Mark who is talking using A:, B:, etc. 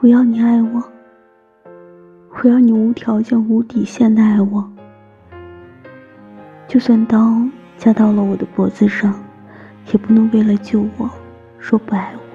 A: 我要你爱我我要你无条件无底线的爱我。就算刀架到了我的脖子上也不能为了救我说不爱我。